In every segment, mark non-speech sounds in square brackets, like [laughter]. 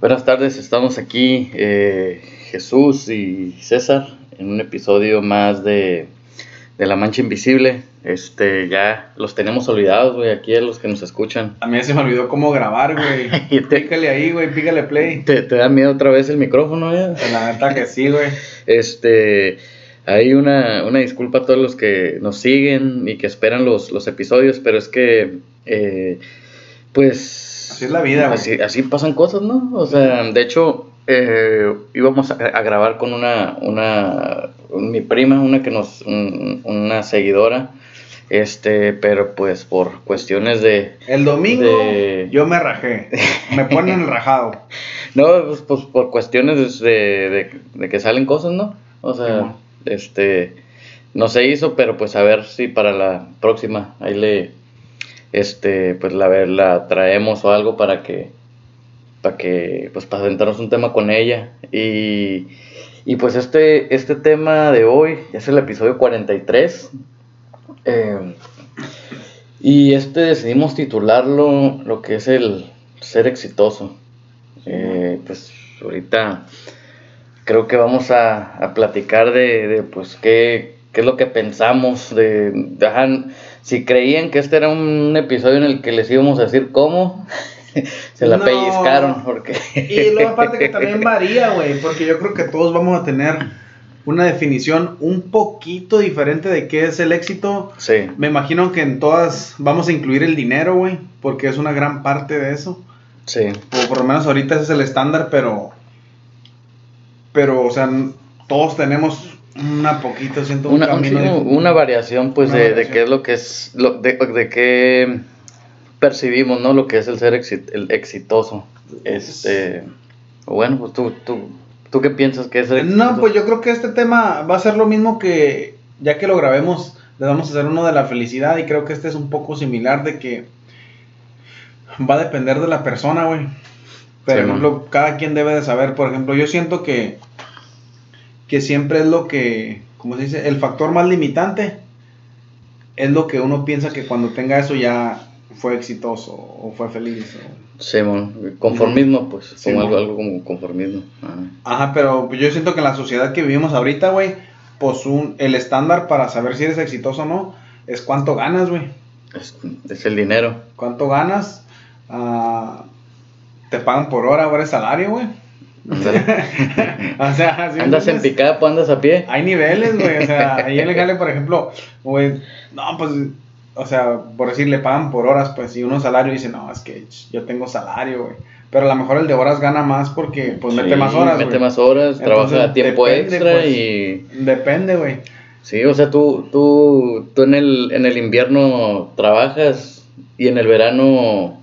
Buenas tardes, estamos aquí eh, Jesús y César en un episodio más de, de La Mancha Invisible. Este, ya los tenemos olvidados, güey, aquí a los que nos escuchan. A mí se me olvidó cómo grabar, güey. [laughs] Pícale ahí, güey, pícale play. ¿Te, te da miedo otra vez el micrófono ya? La neta que sí, güey. Este, hay una, una disculpa a todos los que nos siguen y que esperan los, los episodios, pero es que, eh, pues... Así es la vida, güey. Así, así pasan cosas, ¿no? O sea, de hecho, eh, íbamos a, a grabar con una, una, mi prima, una que nos, un- una seguidora, este, pero pues por cuestiones de, El domingo De- yo me rajé. Me ponen el [laughs] rajado. No, pues, pues, por cuestiones de, de- de que salen cosas, ¿no? O sea, este, no se hizo, pero pues a ver si para la próxima ahí le, este, pues la, la traemos o algo para que, para que, pues para aventarnos un tema con ella. Y, y pues este, este tema de hoy es el episodio 43. eh, y este decidimos titularlo lo que es el ser exitoso. Eh, pues ahorita creo que vamos a, a platicar de, de, pues qué, qué es lo que pensamos, de, de, si creían que este era un episodio en el que les íbamos a decir cómo, [laughs] se la No. pellizcaron porque... Y luego [laughs] aparte que también varía, güey, porque yo creo que todos vamos a tener una definición un poquito diferente de qué es el éxito. Sí, Me imagino que en todas vamos a incluir el dinero, güey, porque es una gran parte de eso. sí, O por lo menos ahorita ese es el estándar, pero. Pero, o sea, todos tenemos una poquito, siento un una, un camino. chingo- de- una variación pues Una de, de qué es lo que es, lo, de, de qué percibimos, ¿no? Lo que es el ser exi- el exitoso. Este, bueno, pues tú, tú, tú qué piensas que es el No, pues yo creo que este tema va a ser lo mismo que. Ya que lo grabemos, le vamos a hacer uno de la felicidad. Y creo que este es un poco similar de que. Va a depender de la persona, güey. Por Sí, cada quien debe de saber. Por ejemplo, yo siento que. Que siempre es lo que. ¿Cómo se dice? El factor más limitante. Es lo que uno piensa que cuando tenga eso ya fue exitoso o fue feliz. o- Simón, conformismo, pues, como algo, algo como conformismo. Ajá, pero yo siento que en la sociedad que vivimos ahorita, güey, pues un, el estándar para saber si eres exitoso o no es cuánto ganas, güey. es, es el dinero. ¿Cuánto ganas? Ah, te pagan por hora, ahora es salario, güey. [laughs] O sea, ¿sí ¿Andas en entiendes? picapo, andas a pie? Hay niveles, güey. O sea, [laughs] ahí en el jale, por ejemplo, güey, no, pues, o sea, por decir, le pagan por horas, pues, y uno salario dice, no, es que yo tengo salario, güey. Pero a lo mejor el de horas gana más porque, pues, mete más horas, Mete más horas, Entonces, trabaja a tiempo depende, extra pues. y... Depende, güey. Sí, o sea, tú, tú, tú en, el, en el invierno trabajas y en el verano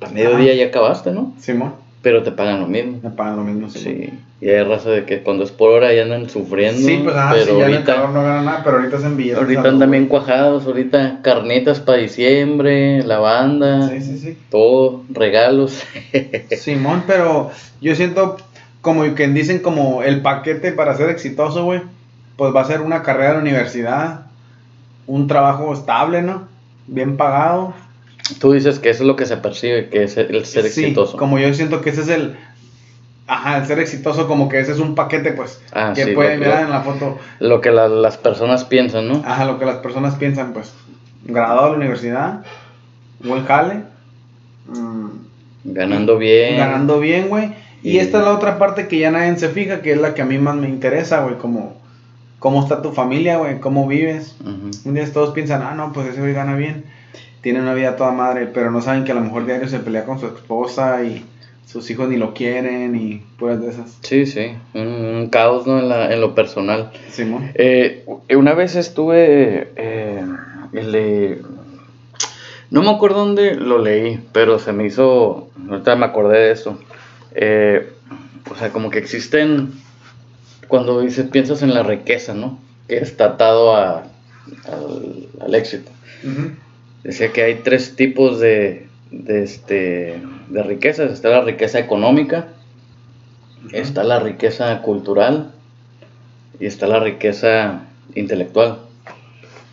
a mediodía Ajá. ya acabaste, ¿no? Simón, Pero te pagan lo mismo. me pagan lo mismo, sí. Sí, y hay raza de que cuando es por hora ya andan sufriendo. Sí, pues ah, pero sí, ya ahorita, calor no gana nada, pero ahorita es en billetes. ahorita andan bien cuajados, ahorita carnitas para diciembre, la banda, Sí, sí, sí. todo, regalos. [laughs] Simón, pero yo siento como que dicen como el paquete para ser exitoso, güey, pues va a ser una carrera de la universidad, un trabajo estable, ¿no? Bien pagado. Tú dices que eso es lo que se percibe, que es el ser Sí, exitoso. como yo siento que ese es el... Ajá, el ser exitoso como que ese es un paquete, pues, Ah, que sí, pueden mirar en la foto. Lo que la- las personas piensan, ¿no? Ajá, lo que las personas piensan, pues, graduado de la universidad, buen jale, mm, Ganando bien. ganando bien, güey. Y Y- esta es la otra parte que ya nadie se fija, que es la que a mí más me interesa, güey, como cómo está tu familia, güey, cómo vives. Ujú. Un día todos piensan, ah, no, pues ese güey gana bien, tiene una vida toda madre, pero no saben que a lo mejor diario se pelea con su esposa y sus hijos ni lo quieren y puras de esas. Sí, sí, un, un caos, ¿no? En, la- en lo personal. Simón. Eh, una vez estuve, eh, le- no me acuerdo dónde lo leí, pero se me hizo, ahorita me acordé de eso. Eh, o sea, como que existen, cuando dices, piensas en la riqueza, ¿no? Que está atado a, al, al éxito. Ujú. Decía que hay tres tipos de, de, este, de riquezas. Está la riqueza económica, está la riqueza cultural y está la riqueza intelectual.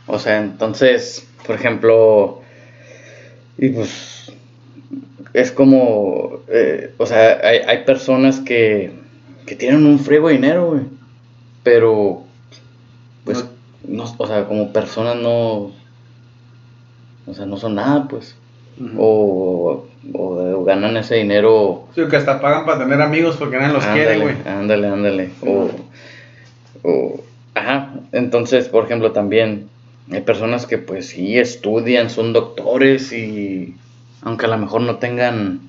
O sea, entonces, por ejemplo, y pues es como, eh, o sea, hay, hay personas que, que tienen un friego de dinero, güey, pero, pues, no, o sea, como personas no, o sea, no son nada, pues, o, o, ganan ese dinero. Sí, que hasta pagan para tener amigos porque nadie los quiere, güey. Ándale, ándale, o, o, ajá, entonces, por ejemplo, también hay personas que, pues, sí estudian, son doctores y aunque a lo mejor no tengan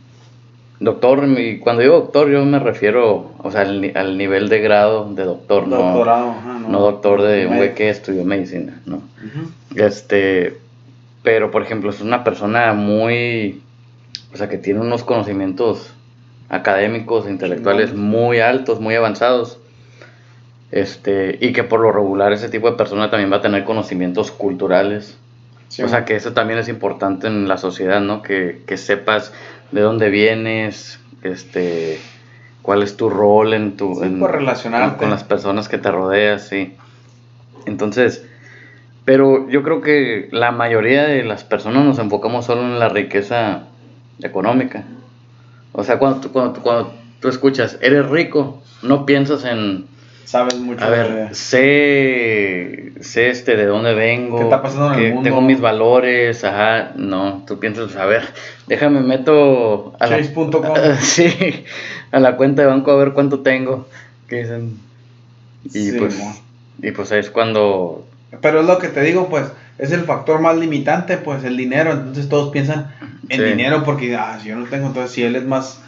doctor, y cuando digo doctor yo me refiero, o sea, al, nivel de grado de doctor, Doctorado, no, no, doctor de un güey que estudió medicina, no. Este, pero por ejemplo, es una persona muy, o sea, que tiene unos conocimientos académicos, intelectuales muy altos, muy avanzados. Este, y que por lo regular ese tipo de persona también va a tener conocimientos culturales o sea, que eso también es importante en la sociedad, ¿no? Que, sepas de dónde vienes, este, cuál es tu rol en tu... Sí, por relacionarte. Con, las personas que te rodeas, sí. Entonces, pero yo creo que la mayoría de las personas nos enfocamos solo en la riqueza económica. O sea, cuando cuando, cuando tú escuchas, eres rico, no piensas en sabes mucho. A ver, sé, sé este de dónde vengo. ¿Qué está pasando en el mundo? Tengo mis valores, ajá, no, tú piensas, a ver, déjame meto a Chase.com. [laughs] Sí, a la cuenta de banco a ver cuánto tengo. Que dicen. Y pues, y pues es cuando... Pero es lo que te digo, pues, es el factor más limitante, pues, el dinero. Entonces todos piensan en dinero porque, ah, si yo no tengo, entonces si él es más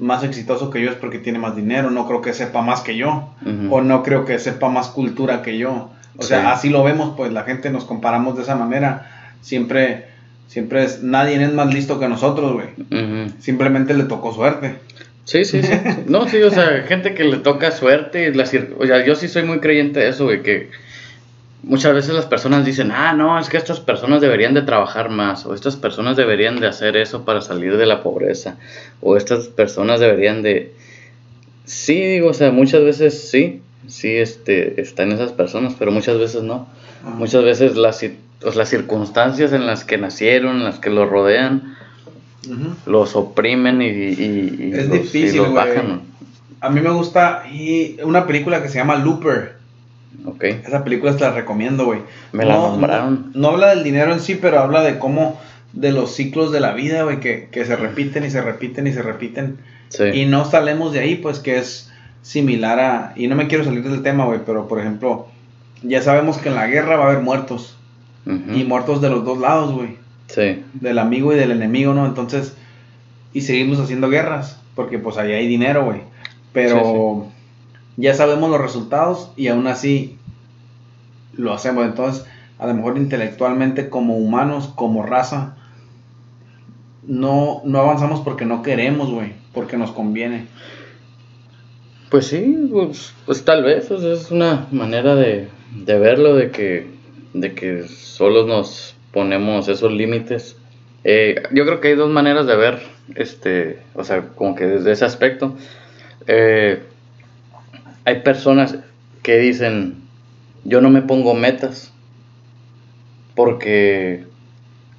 más exitoso que yo es porque tiene más dinero, no creo que sepa más que yo, o no creo que sepa más cultura que yo. O sea, así lo vemos, pues la gente nos comparamos de esa manera. Siempre, siempre es, nadie es más listo que nosotros, güey. Simplemente le tocó suerte. Sí, sí, sí. [laughs] No, sí, o sea, gente que le toca suerte. La, o sea, yo sí soy muy creyente de eso, güey, que muchas veces las personas dicen, ah, no, es que estas personas deberían de trabajar más, o estas personas deberían de hacer eso para salir de la pobreza, o estas personas deberían de... Sí, digo, o sea, muchas veces sí, sí este, están esas personas, pero muchas veces no. Muchas veces las, pues, las circunstancias en las que nacieron, en las que los rodean, los oprimen y, y, es difícil, los bajan. A mí me gusta y una película que se llama Looper Ok. Esa película te la recomiendo, güey. Me la nombraron. No, habla del dinero en sí, pero habla de cómo, de los ciclos de la vida, güey, que, se repiten y se repiten y se repiten. Sí. Y no salemos de ahí, pues que es similar a, y no me quiero salir del tema, güey, pero por ejemplo, ya sabemos que en la guerra va a haber muertos. Y muertos de los dos lados, güey. Sí. Del amigo y del enemigo, ¿no? Entonces, y seguimos haciendo guerras, porque pues ahí hay dinero, güey. Pero ya sabemos los resultados y aún así lo hacemos. Entonces, a lo mejor intelectualmente como humanos, como raza, no, no avanzamos porque no queremos, güey, porque nos conviene. Pues sí, pues, pues tal vez, es una manera de, de, verlo, de que, de que solos nos ponemos esos límites. Eh, yo creo que hay dos maneras de ver, este, o sea, como que desde ese aspecto. Eh, hay personas que dicen, yo no me pongo metas, porque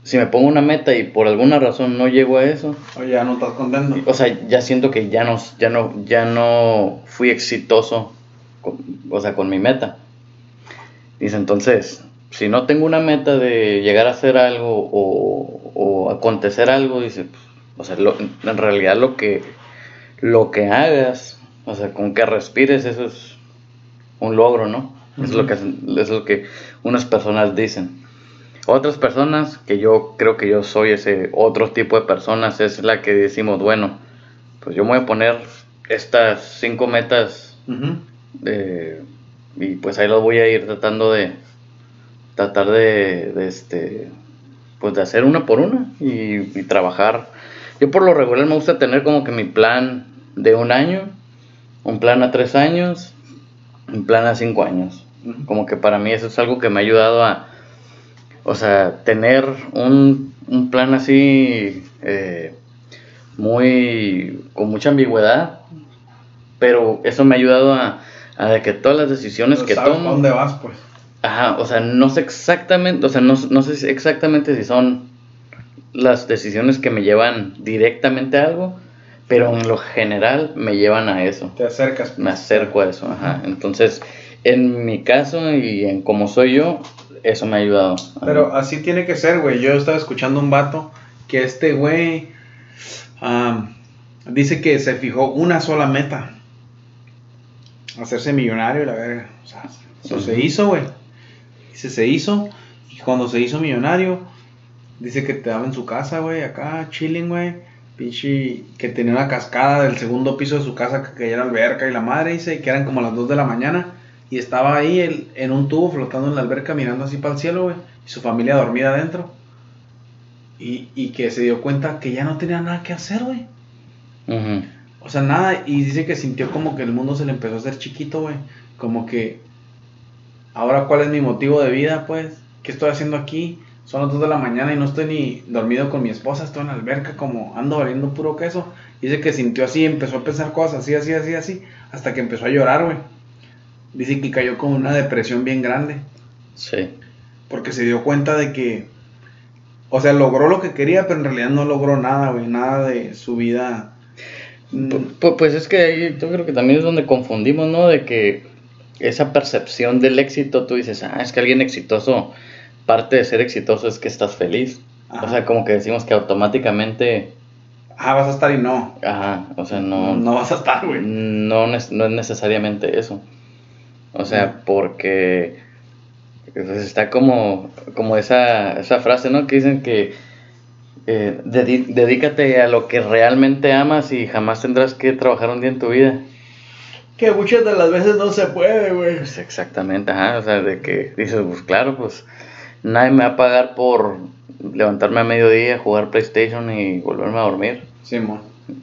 si me pongo una meta y por alguna razón no llego a eso, o ya no estás contento. O sea, ya siento que ya no, ya no, ya no fui exitoso, con, o sea, con mi meta. Dice, entonces, si no tengo una meta de llegar a hacer algo o, o acontecer algo, dice, o sea, en realidad lo que, lo que hagas o sea, con que respires, eso es un logro, ¿no? es, lo que, es lo que unas personas dicen. Otras personas, que yo creo que yo soy ese otro tipo de personas, es la que decimos, bueno, pues yo me voy a poner estas cinco metas y pues ahí las voy a ir tratando de tratar de, este pues de hacer una por una y, y, trabajar yo por lo regular me gusta tener como que mi plan de un año un plan a tres años, un plan a cinco años. Como que para mí eso es algo que me ha ayudado a, o sea, tener un, plan así eh, muy, con mucha ambigüedad, pero eso me ha ayudado a, a que todas las decisiones que tomo... ¿Dónde vas, pues? Ajá, o sea, no sé exactamente, o sea, no, no sé exactamente si son las decisiones que me llevan directamente a algo, pero en lo general me llevan a eso. Te acercas. Me acerco a eso, ajá. Entonces, en mi caso y en cómo soy yo, eso me ha ayudado. Pero así tiene que ser, güey. Yo estaba escuchando un vato que este güey dice que se fijó una sola meta. Hacerse millonario, la verga. O sea, eso se hizo, güey. Dice, se hizo. Y cuando se hizo millonario, dice que te daba en su casa, güey, acá, chilling, güey. Pinche, que tenía una cascada del segundo piso de su casa que caía alberca y la madre, dice, que eran como las 2 de la mañana. Y estaba ahí en un tubo flotando en la alberca mirando así para el cielo, güey. Y su familia dormida adentro. Y, y, que se dio cuenta que ya no tenía nada que hacer, güey. O sea, nada. Y dice que sintió como que el mundo se le empezó a hacer chiquito, güey. Como que, ahora cuál es mi motivo de vida, pues. ¿Qué estoy haciendo aquí? Son las 2 de la mañana y no estoy ni dormido con mi esposa, estoy en la alberca como ando valiendo puro queso. Dice que sintió así, empezó a pensar cosas así, así, así, así, hasta que empezó a llorar, güey. Dice que cayó con una depresión bien grande. Sí. Porque se dio cuenta de que, o sea, logró lo que quería, pero en realidad no logró nada, güey, nada de su vida. Pues, pues es que ahí yo creo que también es donde confundimos, ¿no? De que esa percepción del éxito, tú dices, ah, es que alguien exitoso parte de ser exitoso es que estás feliz. O sea, como que decimos que automáticamente... Ah, vas a estar y no. Ajá, o sea, no... No vas a estar, güey. No, no es necesariamente eso. O sea, porque pues, está como, como esa, esa frase, ¿no? Que dicen que eh, dedícate a lo que realmente amas y jamás tendrás que trabajar un día en tu vida. Que muchas de las veces no se puede, güey. Pues exactamente, ajá, o sea, de que dices, pues claro, pues nadie me va a pagar por levantarme a mediodía, jugar PlayStation y volverme a dormir. Sí, mo.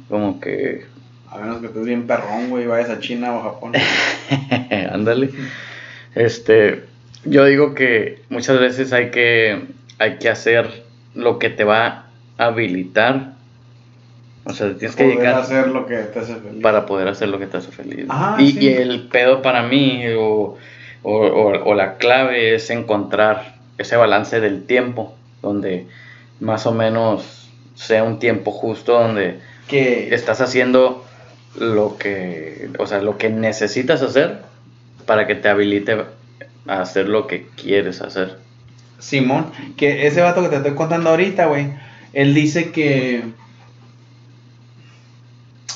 Como que... A menos que estés bien perrón, güey, vayas a China o Japón. [laughs] Ándale. este, yo digo que muchas veces hay que, hay que hacer lo que te va a habilitar. O sea, tienes que llegar hacer lo que te hace feliz. Para poder hacer lo que te hace feliz. y, y, el pedo para mí, o, o, o la clave es encontrar ese balance del tiempo, donde más o menos sea un tiempo justo donde que estás haciendo lo que, o sea, lo que necesitas hacer para que te habilite a hacer lo que quieres hacer. Simón, que ese vato que te estoy contando ahorita, güey, él dice que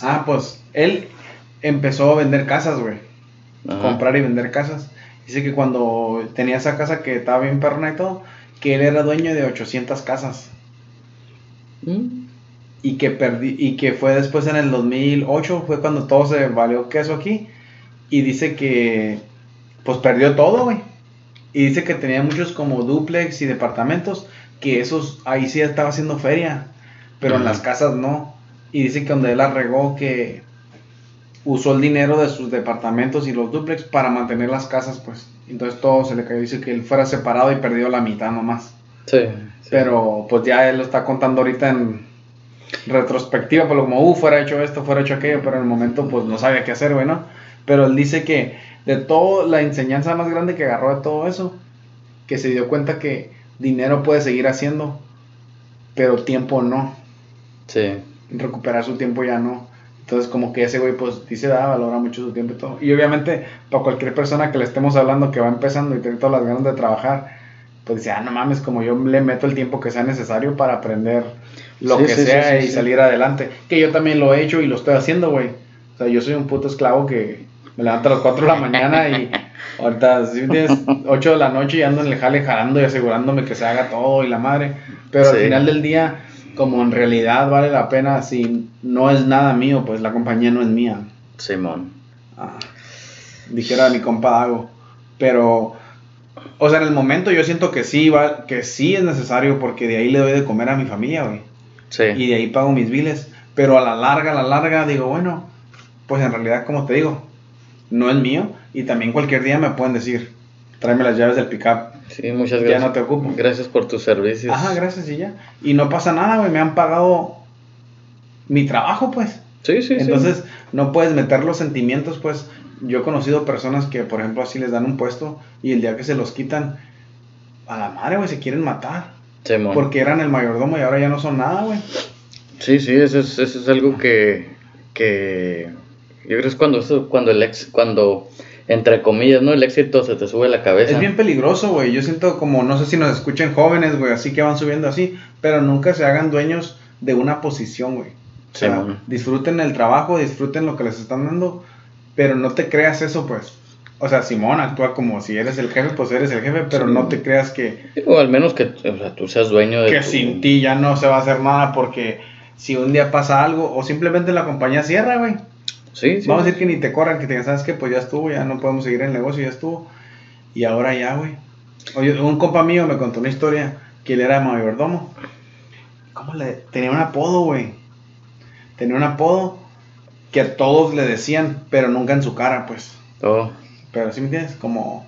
Ah, pues él empezó a vender casas, güey. Comprar y vender casas. Dice que cuando tenía esa casa que estaba bien perna y todo, que él era dueño de 800 casas. Mm. Y que perdí, y que fue después en el 2008, fue cuando todo se valió queso aquí. Y dice que, pues perdió todo, güey. Y dice que tenía muchos como duplex y departamentos, que esos, ahí sí estaba haciendo feria, pero en las casas no. Y dice que donde él arregó que usó el dinero de sus departamentos y los duplex para mantener las casas, pues. Entonces todo se le cayó. Dice que él fuera separado y perdió la mitad nomás. Sí, Pero pues ya él lo está contando ahorita en retrospectiva, por lo como, uh, fuera hecho esto, fuera hecho aquello, pero en el momento pues no sabía qué hacer, güey, ¿no? Pero él dice que de todo, la enseñanza más grande que agarró de todo eso, que se dio cuenta que dinero puede seguir haciendo, pero tiempo no. Sí. Recuperar su tiempo ya no. Entonces, como que ese güey, pues dice, da, valora mucho su tiempo y todo. Y obviamente, para cualquier persona que le estemos hablando que va empezando y tiene todas las ganas de trabajar, pues dice, ah, no mames, como yo le meto el tiempo que sea necesario para aprender lo que sea y salir adelante. Que yo también lo he hecho y lo estoy haciendo, güey. O sea, yo soy un puto esclavo que me levanto a las 4 de la mañana y [laughs] ahorita, si tienes 8 de la noche y ando en el jale jalando y asegurándome que se haga todo y la madre. Pero al final del día como en realidad vale la pena si no es nada mío, pues la compañía no es mía. Simón. Ah, dijera mi compa Dago. Pero, o sea, en el momento yo siento que sí, va, que sí es necesario porque de ahí le doy de comer a mi familia, güey. Sí. Y de ahí pago mis biles. Pero a la larga, a la larga, digo, bueno, pues en realidad, como te digo, no es mío. Y también cualquier día me pueden decir, tráeme las llaves del pickup Sí, muchas gracias. Ya no te ocupo. Gracias por tus servicios. Ajá, gracias y ya. Y no pasa nada, güey, me han pagado mi trabajo, pues. Sí, sí, Entonces, no puedes meter los sentimientos, pues. Yo he conocido personas que, por ejemplo, así les dan un puesto y el día que se los quitan, a la madre, güey, se quieren matar. Simón. Porque eran el mayordomo y ahora ya no son nada, güey. Sí, sí, eso es, eso es algo que, que yo creo que es cuando, eso, cuando el ex, cuando, entre comillas, ¿no? El éxito se te sube a la cabeza. Es bien peligroso, güey. Yo siento como, no sé si nos escuchen jóvenes, güey, así que van subiendo así, pero nunca se hagan dueños de una posición, güey. O sea, disfruten el trabajo, disfruten lo que les están dando, pero no te creas eso, pues. O sea, Simón actúa como si eres el jefe, pues eres el jefe, pero Sí. no te creas que, O al menos que o sea, tú seas dueño de que tu- sin ti ya no se va a hacer nada porque si un día pasa algo o simplemente la compañía cierra, güey. Sí, sí. Vamos a decir que ni te corran, que te digan, ¿sabes qué? Pues ya estuvo, ya no podemos seguir el negocio, ya estuvo. Y ahora ya, güey. Oye, un compa mío me contó una historia que él era mayordomo. ¿Cómo le...? Tenía un apodo, güey. Tenía un apodo que a todos le decían, pero nunca en su cara, pues. Oh, Pero, ¿sí me entiendes? Como...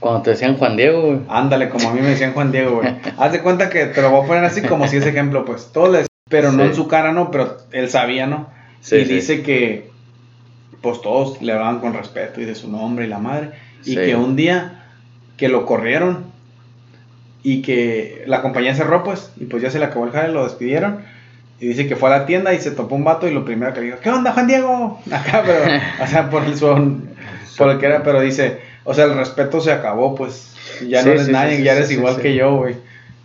Cuando te decían Juan Diego, güey. Ándale, como a mí me decían Juan Diego, güey. [laughs] Haz de cuenta que te lo voy a poner así como si ese ejemplo, pues. Todos le decían, pero no en su cara, no, pero él sabía, ¿no? Sí, y sí. dice que, pues todos le hablaban con respeto y de su nombre y la madre. Y Sí. que un día que lo corrieron y que la compañía cerró, pues, y pues ya se le acabó el jale, lo despidieron. Y dice que fue a la tienda y se topó un vato y lo primero que le dijo, ¿qué onda, Juan Diego? [laughs] Acá, pero, o sea, por el son, por el que era, pero dice, o sea, el respeto se acabó, pues, ya Sí, no eres sí, nadie, ya eres igual que yo, güey.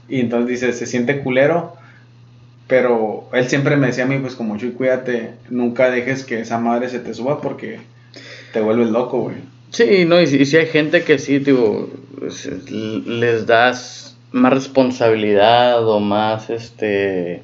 Y entonces dice, se siente culero, pero él siempre me decía a mí, pues, como Chuy, cuídate, nunca dejes que esa madre se te suba porque te vuelves loco, güey. Sí, no, y si, y si hay gente que sí, digo, es- les das más responsabilidad o más, este,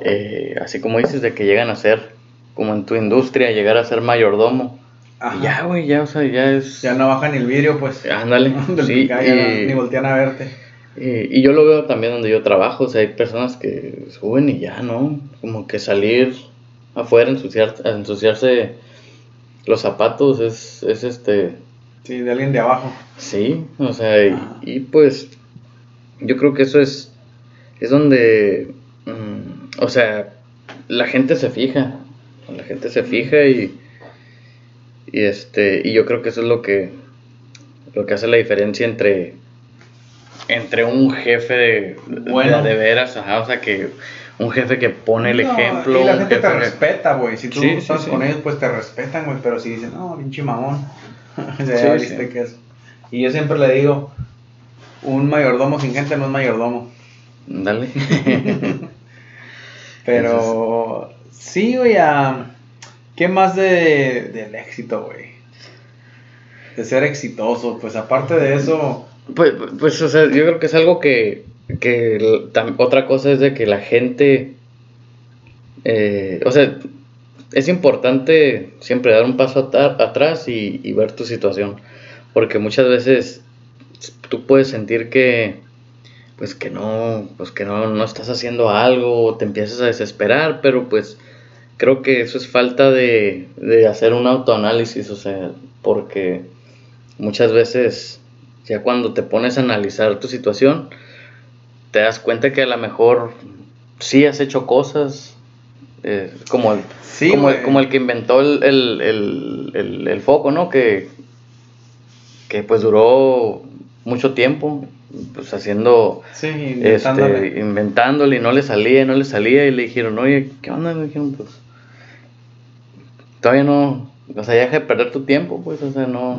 eh, así como dices, de que llegan a ser, como en tu industria, llegar a ser mayordomo. Ajá. Ya, güey, ya, o sea, ya es... Ya no baja ni el vidrio, pues. Ándale, [laughs] sí, y- ni voltean a verte. Y, y yo lo veo también donde yo trabajo, o sea, hay personas que suben y ya, ¿no? Como que salir afuera, ensuciar, ensuciarse los zapatos es, es este, Sí, de alguien de abajo. sí, o sea, y, Ah. y, pues yo creo que eso es, es donde, mm, o sea, la gente se fija, la gente se fija y, y este, y yo creo que eso es lo que, lo que hace la diferencia entre entre un jefe de, Bueno. de, de veras, ajá, o sea que un jefe que pone el No, ejemplo, Y la gente te respeta, güey. Si tú Sí, sí, estás sí. con ellos, pues te respetan, güey. Pero si dicen, no, pinche mamón. [laughs] ya Sí, sí. que es. Y yo siempre le digo, un mayordomo sin gente no es mayordomo. Dale. [laughs] Pero sí, güey, ¿qué más de, del éxito, güey? De ser exitoso, pues aparte de eso, Pues, pues, o sea, yo creo que es algo que, que otra cosa es de que la gente, eh, o sea, es importante siempre dar un paso ata- atrás y, y ver tu situación, porque muchas veces tú puedes sentir que, pues que no, pues que no, no estás haciendo algo, te empiezas a desesperar, pero pues creo que eso es falta de, de hacer un autoanálisis, o sea, porque muchas veces ya cuando te pones a analizar tu situación, te das cuenta que a lo mejor sí has hecho cosas, eh, como, el, Sí, como, el, como el que inventó el, el, el, foco, ¿no? Que, que pues duró mucho tiempo, pues haciendo, sí, este, intentándole. inventándole y no le salía, y no le salía y le dijeron, oye, ¿qué onda? Le dijeron, pues, todavía no, o sea, ya deja de perder tu tiempo, pues, o sea, no.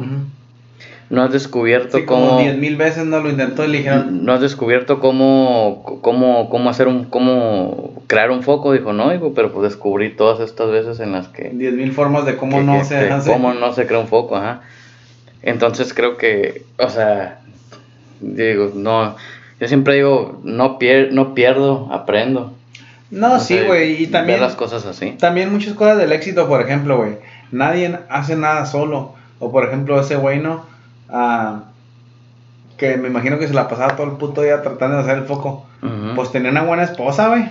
No has descubierto Sí, como cómo... 10 mil veces no lo intentó y le dijeron, No has descubierto cómo, cómo, cómo hacer un, cómo crear un foco, dijo, no, digo, pero pues descubrí todas estas veces en las que, 10 mil formas de cómo que- no que- se hace. cómo no se crea un foco, ajá. Entonces creo que, o sea, digo, no, yo siempre digo, no, pier no pierdo, aprendo. No, O sí, güey, y también, las cosas así. también muchas cosas del éxito, por ejemplo, güey, nadie hace nada solo. O por ejemplo, ese güey, ¿no? Ah, que me imagino que se la pasaba todo el puto día tratando de hacer el foco. Pues tenía una buena esposa, güey,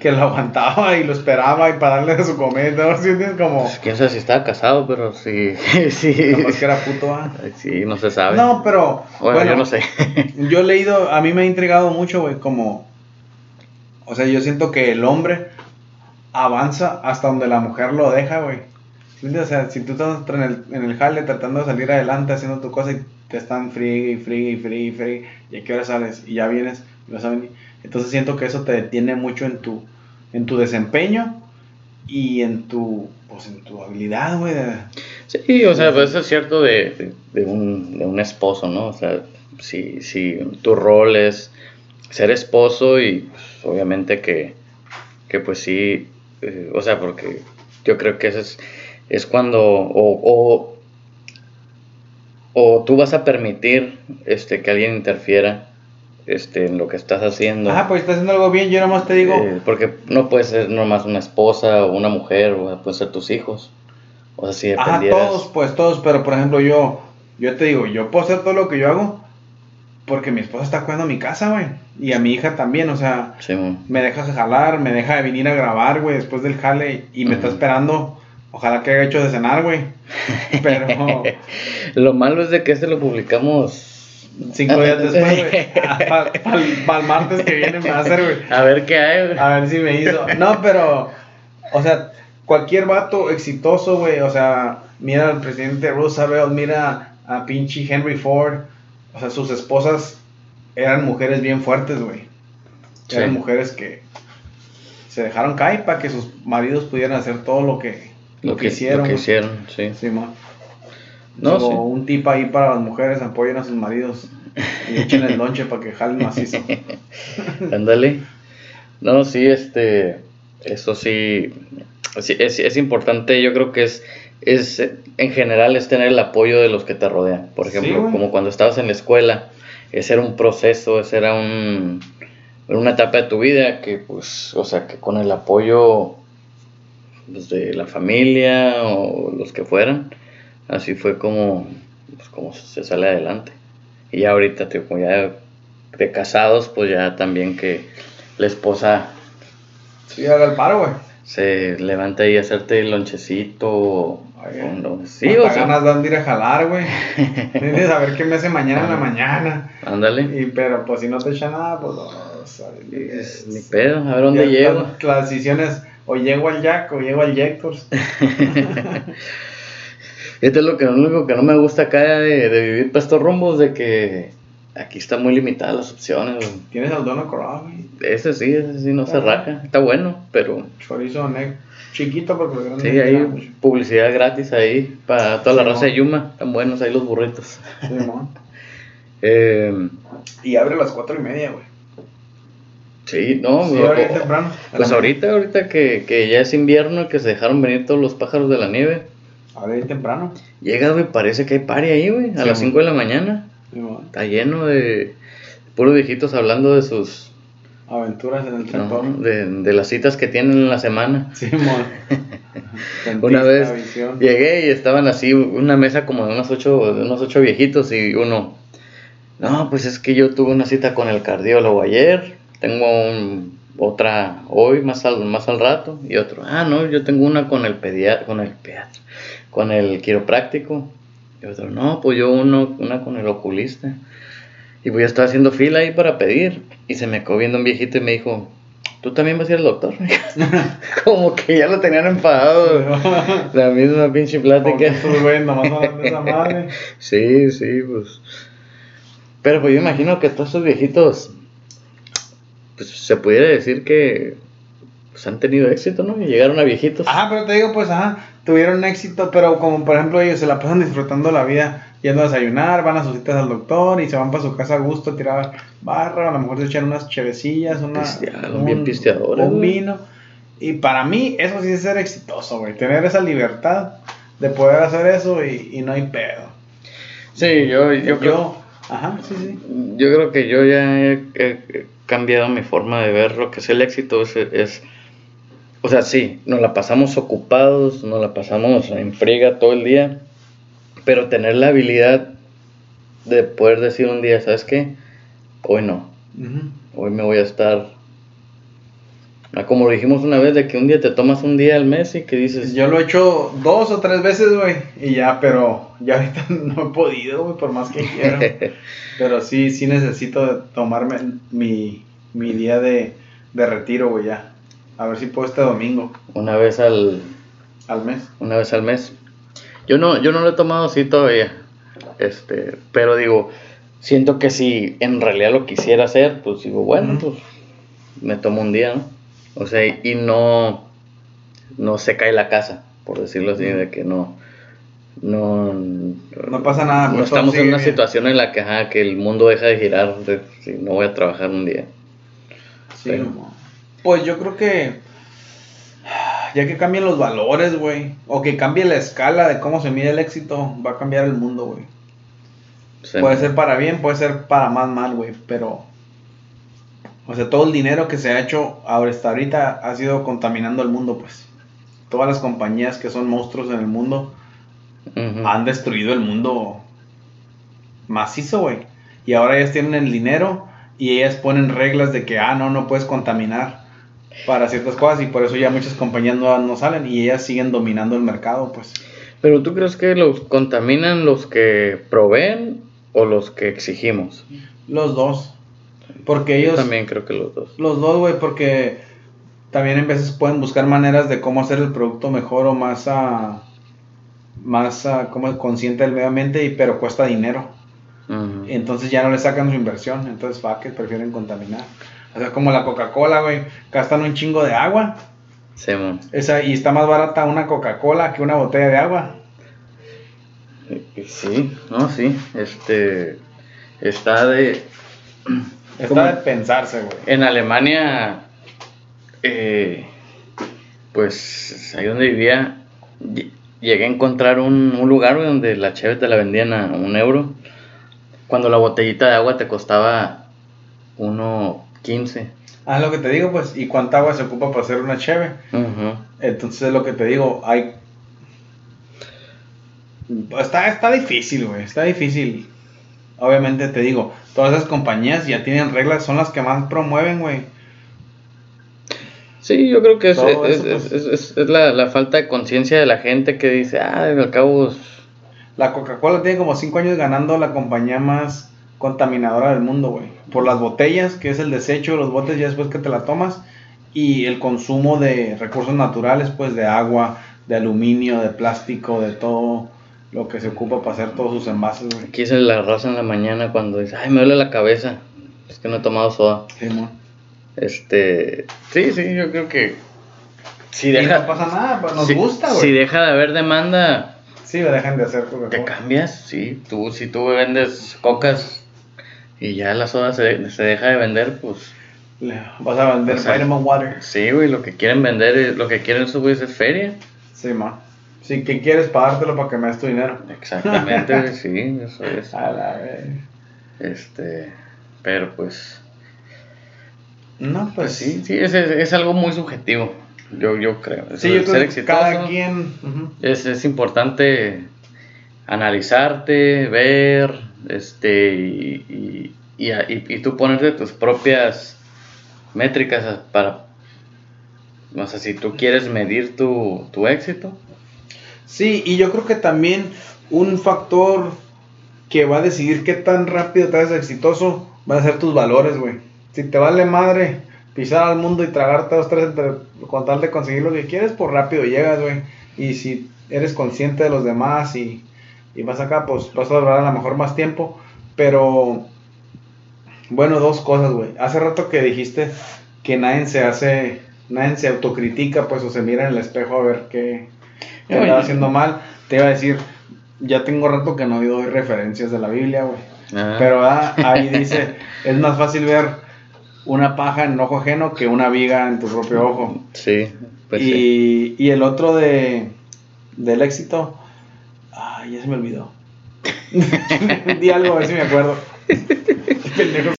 que lo aguantaba y lo esperaba y para darle de su comida, ¿no? ¿Sí entiendes? Como, Pues, quién sabe si estaba casado, pero sí, [laughs] sí, capaz que era puto, ¿ah? sí, no se sabe. No, pero, bueno, bueno, yo no sé. [laughs] Yo he leído, a mí me ha intrigado mucho, güey, como, o sea, yo siento que el hombre avanza hasta donde la mujer lo deja, güey. O sea, si tú estás en el, en el jale tratando de salir adelante haciendo tu cosa y te están free y free y free y free, ¿y a qué hora sales? Y ya vienes, venir. Entonces siento que eso te detiene mucho en tu, en tu desempeño y en tu, pues en tu habilidad, güey. Sí, o sea, pues eso es cierto de, de, un, de un esposo, ¿no? O sea, si, si tu rol es ser esposo y pues, obviamente que, que pues sí, eh, o sea, porque yo creo que eso es, es cuando o, o, o tú vas a permitir este, que alguien interfiera este, en lo que estás haciendo. Ajá, pues estás haciendo algo bien, yo nomás te digo, Eh, porque no puede ser nomás una esposa o una mujer, o pueden ser tus hijos. O sea, si ajá, dependieras... todos, pues todos, pero por ejemplo yo, yo te digo, yo puedo hacer todo lo que yo hago porque mi esposa está cuidando mi casa, güey, y a mi hija también, o sea, Simón. me deja jalar, me deja de venir a grabar, güey, después del jale y me está esperando, ojalá que haya hecho de cenar, güey, [laughs] pero Lo malo es de que este lo publicamos cinco días después, güey, [laughs] para el martes que viene me va a hacer, güey. A ver qué hay. güey. A ver si me hizo. No, pero, o sea, cualquier vato exitoso, güey, o sea, mira al presidente Roosevelt, mira a pinche Henry Ford, o sea, sus esposas eran mujeres bien fuertes, güey. Eran Sí. mujeres que se dejaron caer para que sus maridos pudieran hacer todo lo que, lo que, hicieron. Lo que güey. hicieron, sí. Sí, ma. No, So, sí. un tip ahí para las mujeres, apoyen a sus maridos y [laughs] echen el lonche para que jalen macizo. [laughs] Ándale. No, sí, este, eso sí, sí, es, es importante, yo creo que es, es, en general, es tener el apoyo de los que te rodean. Por Sí, ejemplo, como cuando estabas en la escuela, ese era un proceso, ese era un, una etapa de tu vida que, pues, o sea, que con el apoyo pues, de la familia o los que fueran, así fue como, pues, como se sale adelante. Y ya ahorita, tío, como ya de casados, pues ya también que la esposa Sí, haga el paro, güey. se levanta y hacerte el lonchecito. Oye, o no- Sí, o sea, ganas dan de ir a jalar, güey. Tienes a ver qué me hace mañana en la mañana. ándale. Y, pero pues si no te echa nada, pues no, sorry, Es Ni pedo, a ver dónde llego. Las decisiones, o llego al Jack o llego al Jectors. [laughs] Esto es lo, que, lo único que no me gusta acá de, de vivir para estos rumbos, de que aquí están muy limitadas las opciones. güey. Tienes al dono corral, güey. Ese sí, ese sí no se Ajá. raja. Está bueno, pero Chorizo ne- chiquito porque los grandes sí, no hay publicidad gratis ahí para toda la Sí, raza ¿no? de Yuma. Están buenos ahí los burritos. Simón. [laughs] Eh, Y abre a las cuatro y media, güey. Sí, no, Sí, o- temprano. Pues ahorita, ahorita que, que ya es invierno y que se dejaron venir todos los pájaros de la nieve, Ahora bien temprano. llega, güey, parece que hay party ahí, güey, a Sí, las güey. 5 de la mañana. Está lleno de puros viejitos hablando de sus, Aventuras en el ¿no? de, de las citas que tienen en la semana. Simón. [laughs] Una vez visión. llegué y estaban así, una mesa como de unos ocho, de unos ocho viejitos y uno, no, pues es que yo tuve una cita con el cardiólogo ayer, tengo un- otra hoy, más al, más al rato, y otro, ah, no, yo tengo una con el pediatra, con el pediatra, con el quiropráctico, y otro, no, pues yo uno, una con el oculista, y pues yo estaba haciendo fila ahí para pedir, y se me quedó viendo un viejito y me dijo, ¿tú también vas a ir al doctor? [laughs] [laughs] Como que ya lo tenían enfadado. [laughs] La misma pinche plática. Sí, sí, pues. Pero pues yo imagino que todos esos viejitos, pues se pudiera decir que pues, han tenido éxito, ¿no? Y llegaron a viejitos. Ajá, pero te digo, pues, ajá, tuvieron éxito, pero como por ejemplo ellos se la pasan disfrutando la vida, yendo a desayunar, van a sus citas al doctor y se van para su casa a gusto a tirar barra, a lo mejor se echan unas chevecillas, una, Pistearon, bien pisteadores, un güey. vino. Y para mí eso sí es ser exitoso, güey, tener esa libertad de poder hacer eso y, y no hay pedo. Sí, yo, yo, creo, ajá, sí, sí. yo creo que yo ya he cambiado mi forma de ver lo que es el éxito. Es, es- o sea, sí, nos la pasamos ocupados, nos la pasamos en friega todo el día, pero tener la habilidad de poder decir un día, ¿sabes qué? Hoy no, hoy me voy a estar... Ah, Como lo dijimos una vez, de que un día te tomas un día al mes y que dices, Yo lo he hecho dos o tres veces, güey, y ya, pero ya ahorita [laughs] no he podido, güey, por más que quiera. [laughs] Pero sí, sí necesito tomarme mi, mi día de, de retiro, güey, ya. A ver si puedo este domingo, una vez al, al mes. una vez al mes. Yo no, yo no lo he tomado así todavía. Este, pero digo, siento que si en realidad lo quisiera hacer, pues digo, bueno, pues me tomo un día, ¿no? O sea, y no, no se cae la casa, por decirlo así, de que no, no, No pasa nada, no pues, estamos en una bien. situación en la que, ajá, que el mundo deja de girar, de, si no voy a trabajar un día. Sí, Pero-. Pues yo creo que ya que cambien los valores, güey, o que cambie la escala de cómo se mide el éxito, va a cambiar el mundo, güey. Sí. Puede ser para bien, puede ser para más mal, güey, pero o sea, todo el dinero que se ha hecho hasta ahorita ha sido contaminando el mundo, pues. Todas las compañías que son monstruos en el mundo han destruido el mundo macizo, güey. Y ahora ellas tienen el dinero y ellas ponen reglas de que, ah, no, no puedes contaminar para ciertas cosas y por eso ya muchas compañías nuevas no salen y ellas siguen dominando el mercado, pues. Pero tú crees que los contaminan los que proveen o los que exigimos? Los dos. Porque Yo ellos... también creo que los dos. Los dos, güey, porque también en veces pueden buscar maneras de cómo hacer el producto mejor o más ah, más ah, como consciente del medio ambiente, y, pero cuesta dinero. Entonces ya no le sacan su inversión. Entonces, va que prefieren contaminar. O sea, como la Coca-Cola, güey, gastan un chingo de agua. Sí, mon. Esa, y está más barata una Coca-Cola que una botella de agua. Y- y Sí, no, sí. Este. Está de. Está de pensarse, güey. En Alemania. eh, pues ahí donde vivía. lle- Llegué a encontrar un, un lugar donde la cheve te la vendían a un euro. Cuando la botellita de agua te costaba 1.15. Ah, es lo que te digo, pues. ¿Y cuánta agua se ocupa para hacer una cheve? Ujú. Entonces es lo que te digo, hay... Está, está difícil, güey, está difícil. Obviamente te digo, todas esas compañías ya tienen reglas, son las que más promueven, güey. Sí, yo creo que es, es, eso, es- pues. es- es- es la, la falta de conciencia de la gente que dice, ah, al cabo, es- La Coca-Cola tiene como 5 años ganando la compañía más contaminadora del mundo, güey. Por las botellas, que es el desecho de los botes ya después que te la tomas, y el consumo de recursos naturales, pues de agua, de aluminio, de plástico, de todo lo que se ocupa para hacer todos sus envases, güey. aquí se la raza en la mañana cuando dice, ay, me duele la cabeza, es que no he tomado soda. Sí, mo. Este, sí, sí, yo creo que si Y deja, no pasa nada, pues nos si- gusta, güey. si deja de haber demanda, Sí, me dejan de hacer te Coca-Cola. cambias, sí, tú, si tú vendes cocas y ya la soda se, se deja de vender, pues Vas a vender O sea, vitamin water. sí, güey, lo que quieren vender, es- lo que quieren güeyes es feria. Sí, ma. Sí, ¿qué quieres pagártelo para que me des tu dinero? Exactamente, [laughs] sí, eso es. A la vez. Este, pero pues, No, pues pues sí, sí, es, es, es algo muy subjetivo, yo, yo creo. Sí, yo ser que exitoso cada quien. es, es importante analizarte, ver, este, y, y, y, y- tú ponerte tus propias métricas para, o sea, si tú quieres medir tu, tu éxito, Sí, y yo creo que también un factor que va a decidir qué tan rápido te haces exitoso van a ser tus valores, güey. Si te vale madre pisar al mundo y tragarte dos, tres entre- con de conseguir lo que quieres, pues rápido llegas, güey. Y si eres consciente de los demás y, y vas acá, pues vas a durar a lo mejor más tiempo. Pero, bueno, dos cosas, güey. Hace rato que dijiste que nadie se hace, nadie se autocritica, pues, o se mira en el espejo a ver qué, Oye. andaba haciendo mal. Te iba a decir, ya tengo rato que no doy referencias de la Biblia, güey. ah, Pero ah, ahí dice, [laughs] es más fácil ver una paja en ojo ajeno que una viga en tu propio ojo. sí, pues sí. y, y el otro de del éxito, ay, ya se me olvidó. [laughs] Di algo a ver si me acuerdo. [laughs] Pendejo.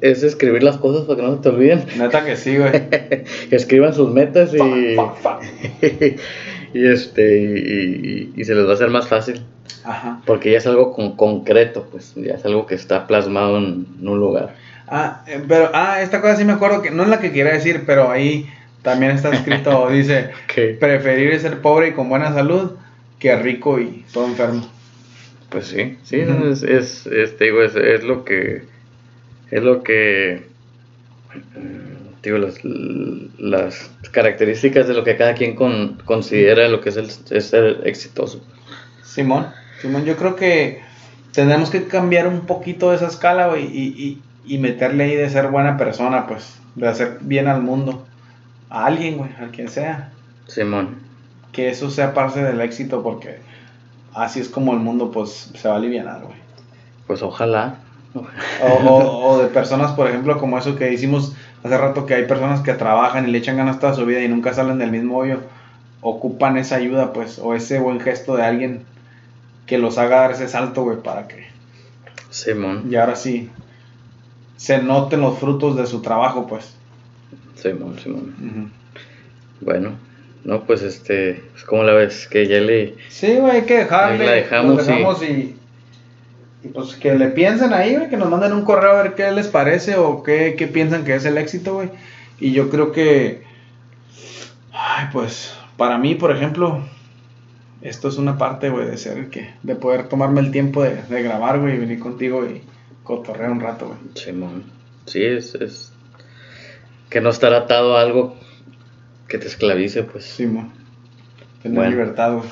Es escribir las cosas para que no se te olviden. Neta que sí, güey. [laughs] que escriban sus metas y, [laughs] y este y, y- y se les va a hacer más fácil Ajá. porque ya es algo con, concreto pues ya es algo que está plasmado en, en un lugar Ah, eh, pero, ah, esta cosa sí me acuerdo que no es la que quería decir, pero ahí también está escrito, [laughs] dice, que preferir ser pobre y con buena salud que rico y todo enfermo. pues sí sí es, es, digo es, es lo que es lo que mm, digo las, las características de lo que cada quien con- considera lo que es el es ser exitoso Simón, Simón, yo creo que tenemos que cambiar un poquito de esa escala, güey, y, y, y meterle ahí de ser buena persona, pues, de hacer bien al mundo, a alguien, güey, a quien sea. Simón. Que eso sea parte del éxito, porque así es como el mundo, pues, se va a aliviar, güey. Pues ojalá. O, o, o, de personas, por ejemplo, como eso que hicimos hace rato, que hay personas que trabajan y le echan ganas toda su vida y nunca salen del mismo hoyo, ocupan esa ayuda, pues, o ese buen gesto de alguien que los haga dar ese salto, güey, para que... Simón. Y ahora sí, se noten los frutos de su trabajo, pues. Simón, Simón. Bueno, no, pues este, pues como la ves, que ya le... Sí, güey, hay que dejarle. Ahí la dejamos, lo dejamos y... y... pues que le piensen ahí, güey, que nos manden un correo a ver qué les parece o qué, qué piensan que es el éxito, güey. Y yo creo que... Ay, pues, para mí, por ejemplo, esto es una parte, güey, de ser que... De poder tomarme el tiempo de, de grabar, güey, y venir contigo y cotorrear un rato, güey. Simón. Sí, es, es... Que no estar atado a algo que te esclavice, pues. Sí, mo. Tener Bueno. libertad, güey.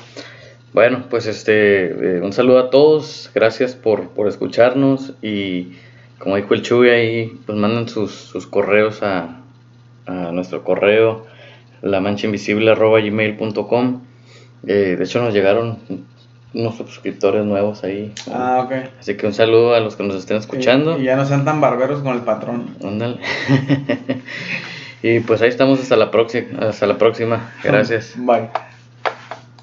Bueno, pues este, eh, un saludo a todos, gracias por, por escucharnos y como dijo el Chuy ahí, pues mandan sus, sus correos a, a nuestro correo, lamanchainvisible.gmail.com eh, De hecho nos llegaron unos suscriptores nuevos ahí. Ah, ok. Así que un saludo a los que nos estén escuchando. Y, y ya no sean tan barberos con el patrón. Ándale. [laughs] y pues ahí estamos hasta la próxima, hasta la próxima. [laughs] Gracias. Bye.